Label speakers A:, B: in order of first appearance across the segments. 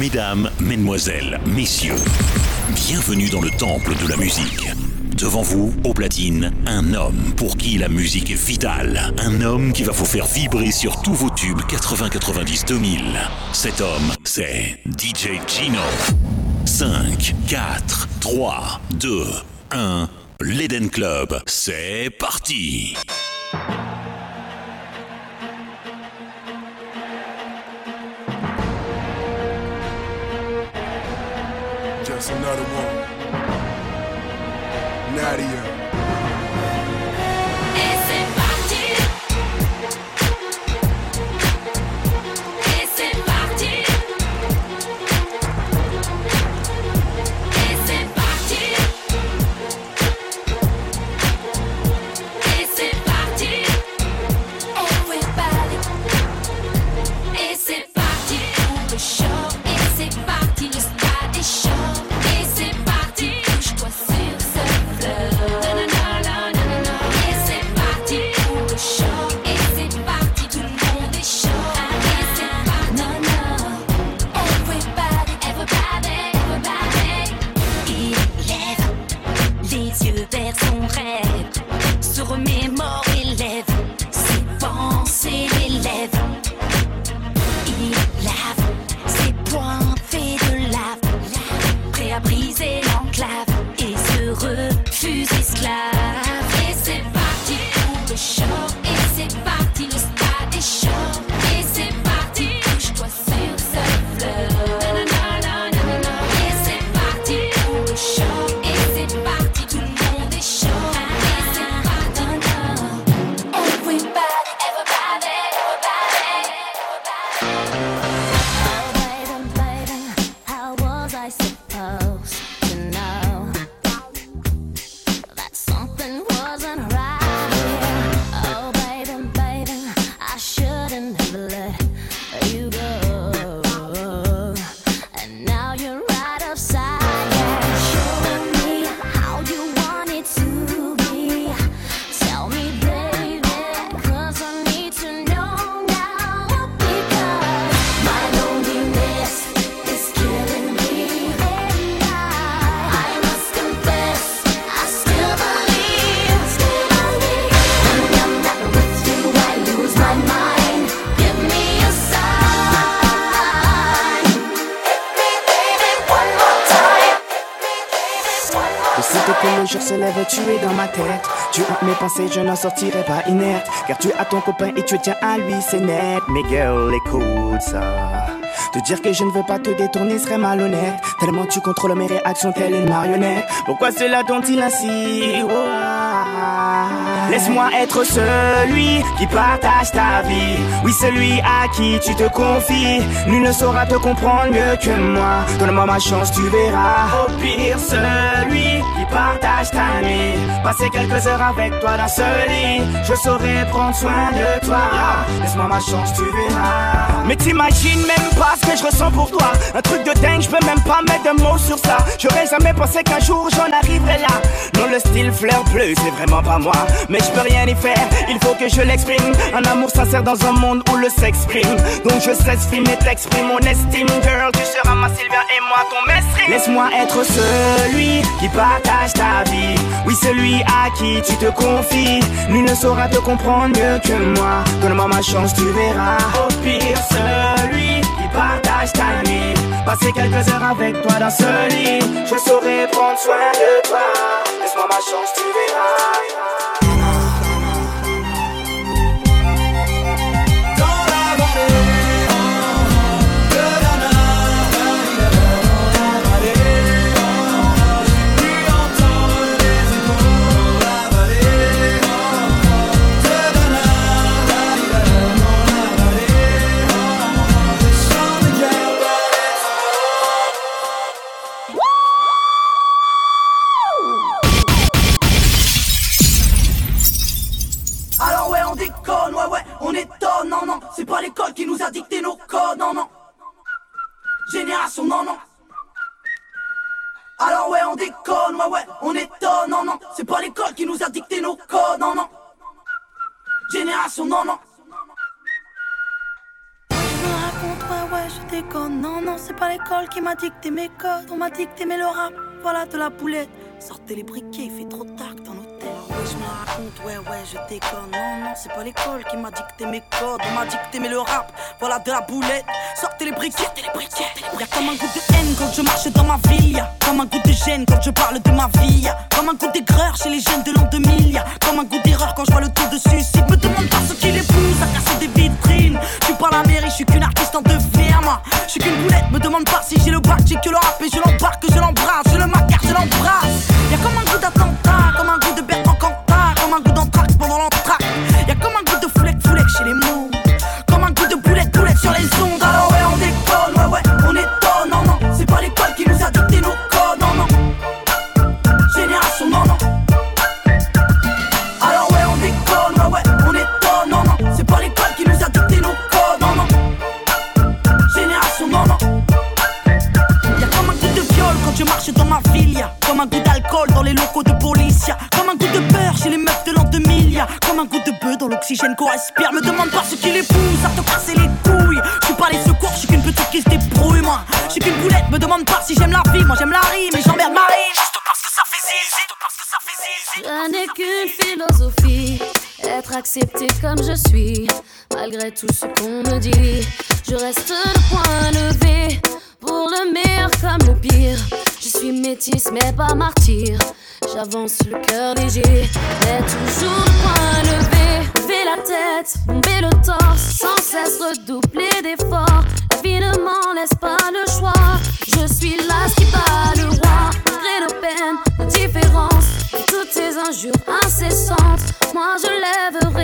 A: Mesdames, Mesdemoiselles, Messieurs, bienvenue dans le temple de la musique. Devant vous, au platine, un homme pour qui la musique est vitale. Un homme qui va vous faire vibrer sur tous vos tubes 80, 90, 2000. Cet homme, c'est DJ Gino. 5, 4, 3, 2, 1. L'Eden Club, c'est parti.
B: Another one. Nadia.
C: Je n'en sortirai pas inerte. Car tu as ton copain et tu tiens à lui, c'est net. Mais girl, écoute ça. Te dire que je ne veux pas te détourner serait malhonnête. Tellement tu contrôles mes réactions, telle une marionnette. Pourquoi cela dont-il ainsi Oh, ah. Laisse-moi être celui qui partage ta vie. Oui, celui à qui tu te confies. Nul ne saura te comprendre mieux que moi. Donne-moi ma chance, tu verras. Au pire, celui qui partage ta nuit. Passer quelques heures avec toi dans ce lit. Je saurai prendre soin de toi. Ma chance, tu verras. Mais t'imagines même pas ce que je ressens pour toi. Un truc de dingue, je peux même pas mettre de mots sur ça. J'aurais jamais pensé qu'un jour j'en arriverais là. Non, le style fleur bleu, c'est vraiment pas moi. Mais je peux rien y faire, il faut que je l'exprime. Un amour sincère dans un monde où le sexe prime. Donc je cesse filmer, t'exprime mon estime, girl. Tu seras ma Sylvia et moi ton mestre. Laisse-moi être celui qui partage ta vie. Oui, celui à qui tu te confies. Nul ne saura te comprendre mieux que moi. Donne-moi ma chance, tu verras. Au pire, celui qui partage ta nuit. Passer quelques heures avec toi dans ce lit. Je saurai prendre soin de toi. Laisse-moi ma chance, tu verras.
D: Nous a dicté nos codes, non non Génération non non Alors ouais on déconne, ouais ouais on étonne, non non C'est pas l'école qui nous a dicté nos codes, non non Génération non non
E: ouais,
D: je déconne. Non, non, c'est pas l'école qui m'a dicté mes codes. On m'a dicté mais le rap, voilà de la boulette. Sortez les briquets, il fait trop tard dans nos je me raconte, ouais, ouais, je déconne. Non, non, c'est pas l'école qui m'a dicté mes codes. On m'a dicté mais le rap, voilà de la boulette. Sortez les briquets, sortez les briquets. Y'a comme un goût de haine quand je marche dans ma ville. Y'a comme un goût de gêne quand je parle de ma vie. Y'a comme un goût d'aigreur chez les jeunes de l'an 2000. Y'a comme un goût d'erreur quand je vois le taux de suicide. Me demande pas ce qui les pousse à casser des vitrines. Je suis pas la mairie, je suis qu'une artiste en deux fermes. Je suis qu'une boulette, me demande pas si j'ai le bac, j'ai que le rap et je l'embarque, je l'embrasse, je le macar, je l'embrasse. Y'a comme un goût d'attentat, comme un goût de Bertrand boulette, sur les ondes. Alors ouais, on déconne, ouais, ouais, on étonne, non, non. C'est pas l'école qui nous a dicté nos codes, non, non. Génération, non, non. Alors ouais, on déconne, ouais, ouais, on étonne, non, non. C'est pas l'école qui nous a dicté nos codes, non, non. Génération, non, non. Y'a comme un goût de viol quand je marche dans ma ville. Y'a comme un goût d'alcool dans les locaux de police. Y'a comme un goût de beurre chez les meufs de l'an 2000. Y'a comme un goût de bœuf dans l'oxygène qu'on respire. Me demande pas ce qui les pousse à te casser les couilles. Suis qu'une boulette, me demande pas si j'aime la vie. Moi j'aime la rime et j'emmerde Marie. Juste parce que ça fait zizi, parce que ça fait zizi.
F: Je n'ai qu'une philosophie, être accepté comme je suis, malgré tout ce qu'on me dit. Je reste le point levé, pour le meilleur comme le pire. Je suis métisse mais pas martyr, j'avance le cœur léger, mais toujours point levé. Lever la tête, bomber le torse, sans cesse redoubler d'efforts. La vie ne m'en laisse pas le choix, je suis là qui bat le roi, malgré nos peines, nos différences. Toutes ces injures incessantes, moi je lèverai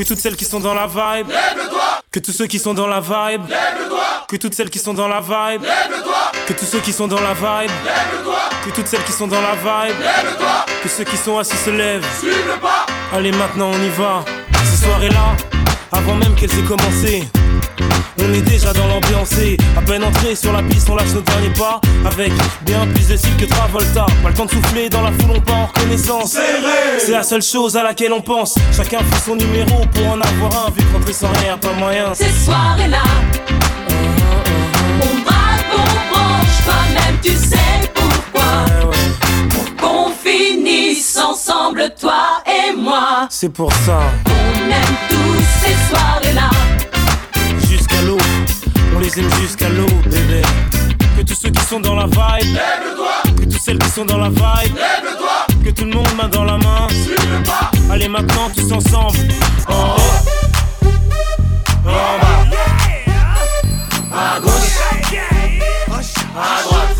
G: que toutes celles qui sont dans la vibe, que tous ceux qui sont dans la vibe, que toutes celles qui sont dans la vibe, que tous ceux qui sont dans la vibe, que toutes celles qui sont dans la vibe, que ceux qui sont assis se lèvent. Allez maintenant on y va. Ces soirées-là, avant même qu'elles aient commencé. On est déjà dans l'ambiance et à peine entré sur la piste, on lâche nos derniers pas avec bien plus de style que Travolta. Pas le temps de souffler dans la foule, on part en reconnaissance. C'est la seule chose à laquelle on pense. Chacun fait son numéro pour en avoir un, vu que rentrer sans rien, pas moyen.
H: Ces soirées-là, on braque, on branche, toi-même tu sais pourquoi.
G: Ouais, ouais.
H: Pour qu'on finisse ensemble, toi et moi.
G: C'est pour ça,
H: On aime tous ces soirées-là.
G: On les aime jusqu'à l'eau, bébé. Que tous ceux qui sont dans la vibe, que toutes celles qui sont dans la vibe, que tout le monde main dans la main. Allez maintenant tous ensemble, en haut, en bas, à gauche, à droite.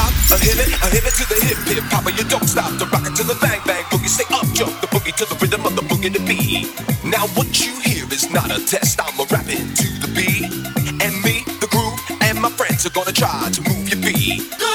I: hop, a hit it, a hit it to the hip hip hop, you don't stop the rock it to the bang bang boogie. Stay up, jump the boogie to the rhythm of the boogie to beat. Now what you hear is not a test. I'm a rapping to the beat, and me, the groove, and my friends are gonna try to move your feet.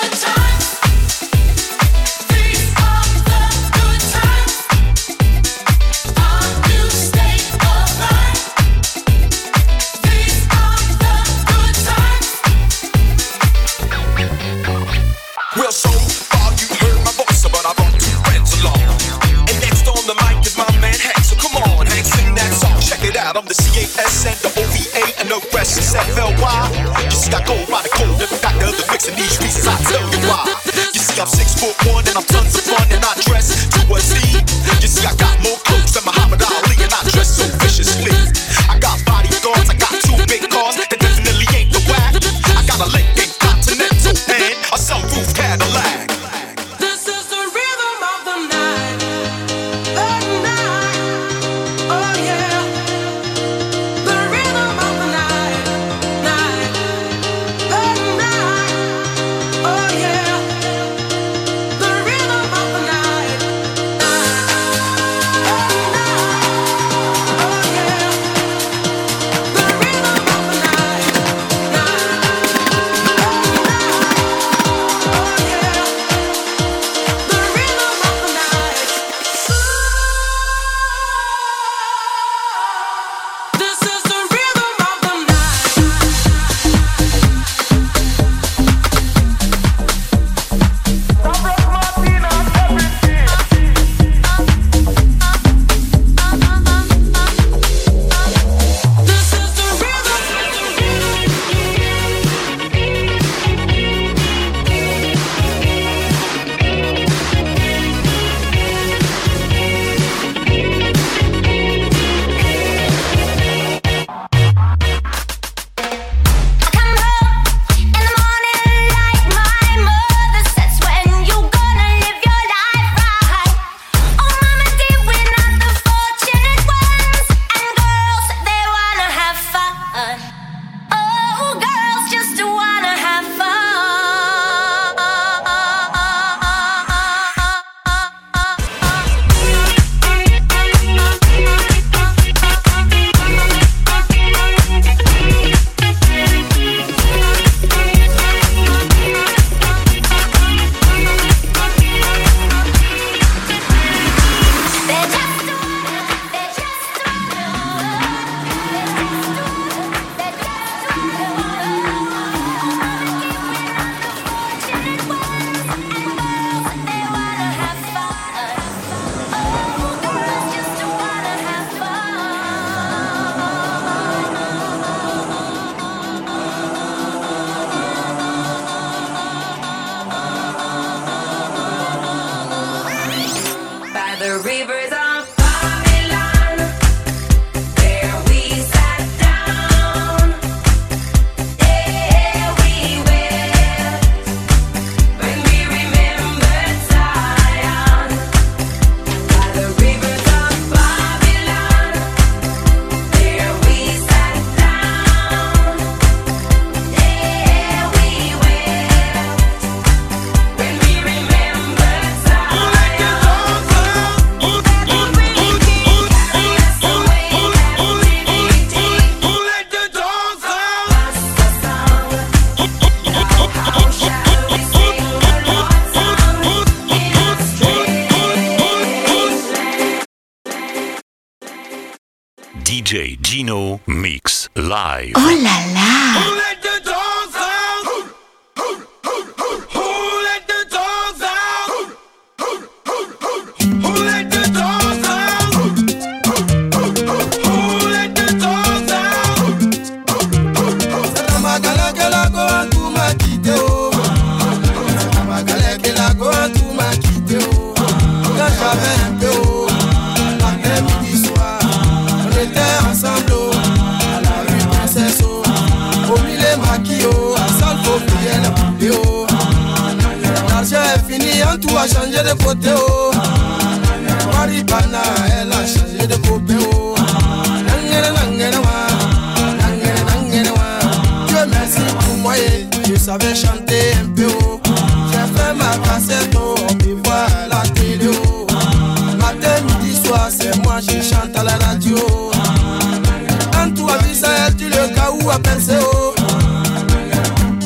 J: à penser, oh.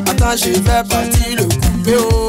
J: Attends, je vais partir le couper, oh.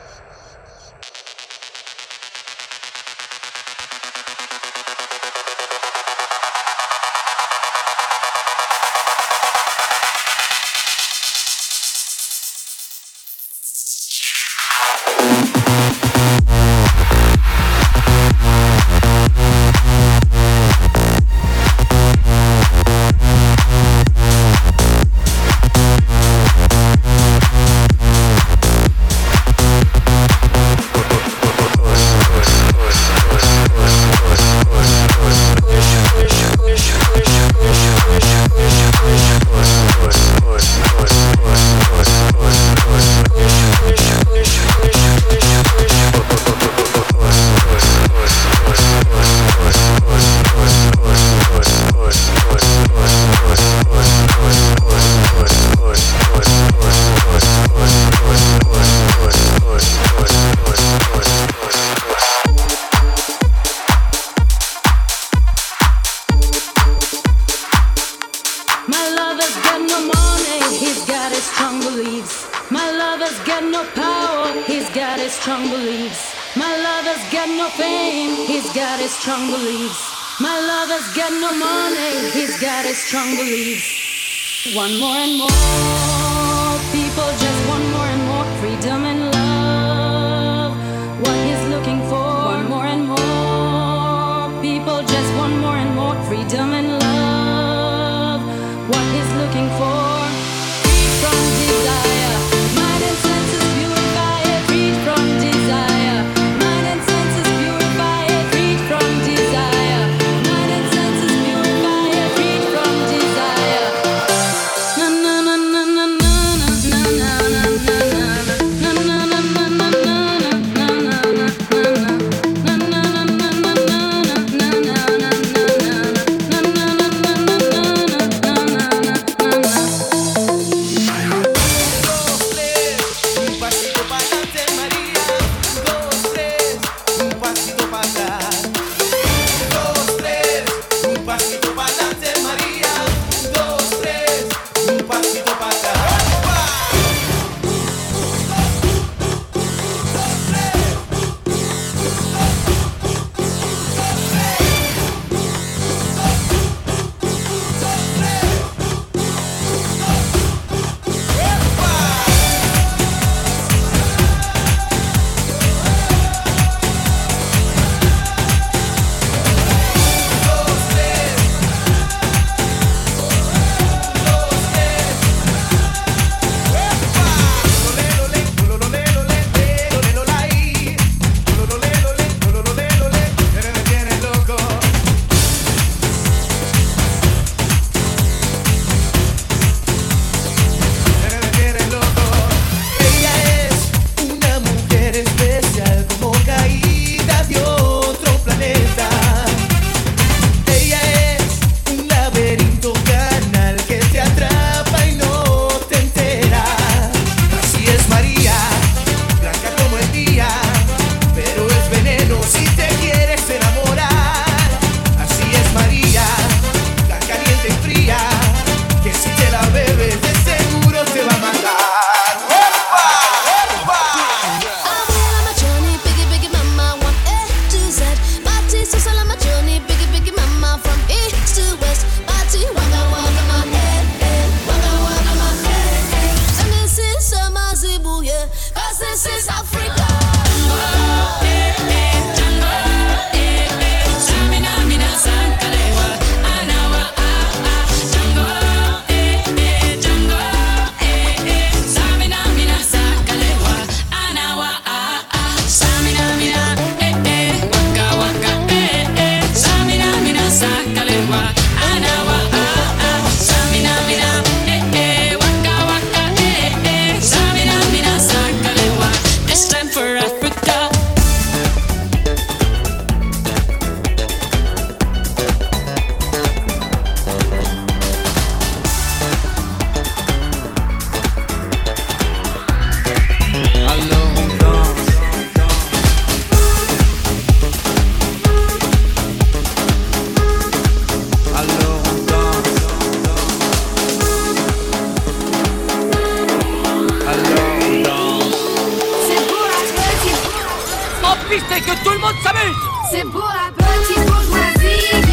K: et que tout le monde s'amuse.
E: C'est pour la petite bourgeoisie.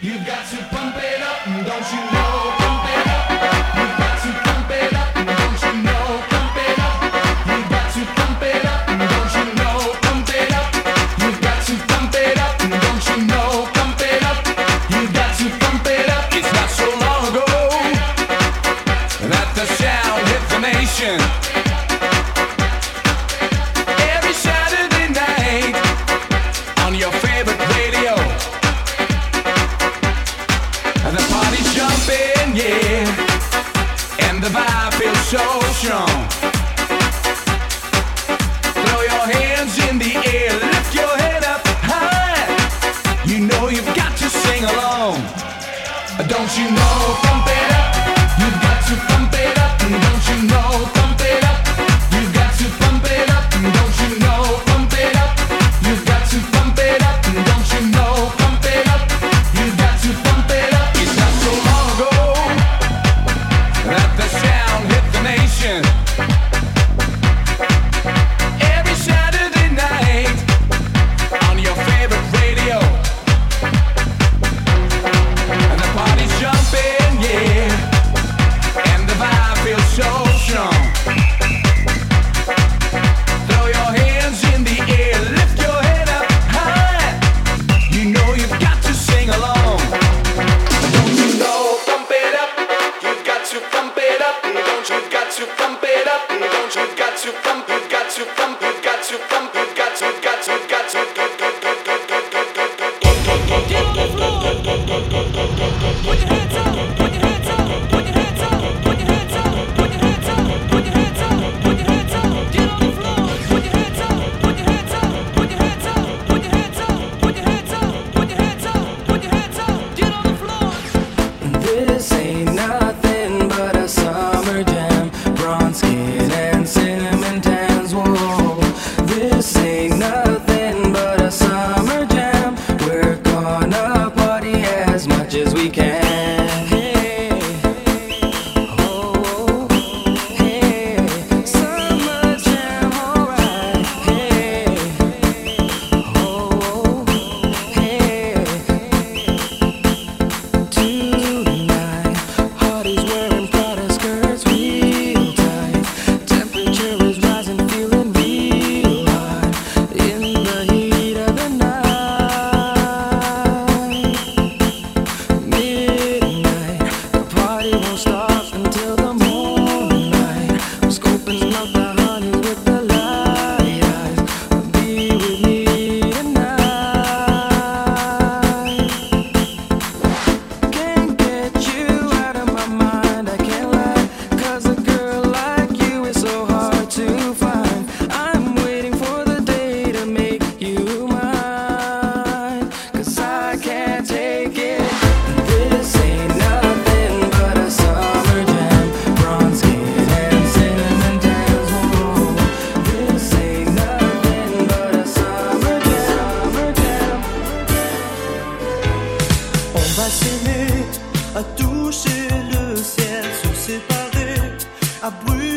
L: You've got to pump it up, don't you know?
M: à toucher le ciel, se séparer, à
N: brûler.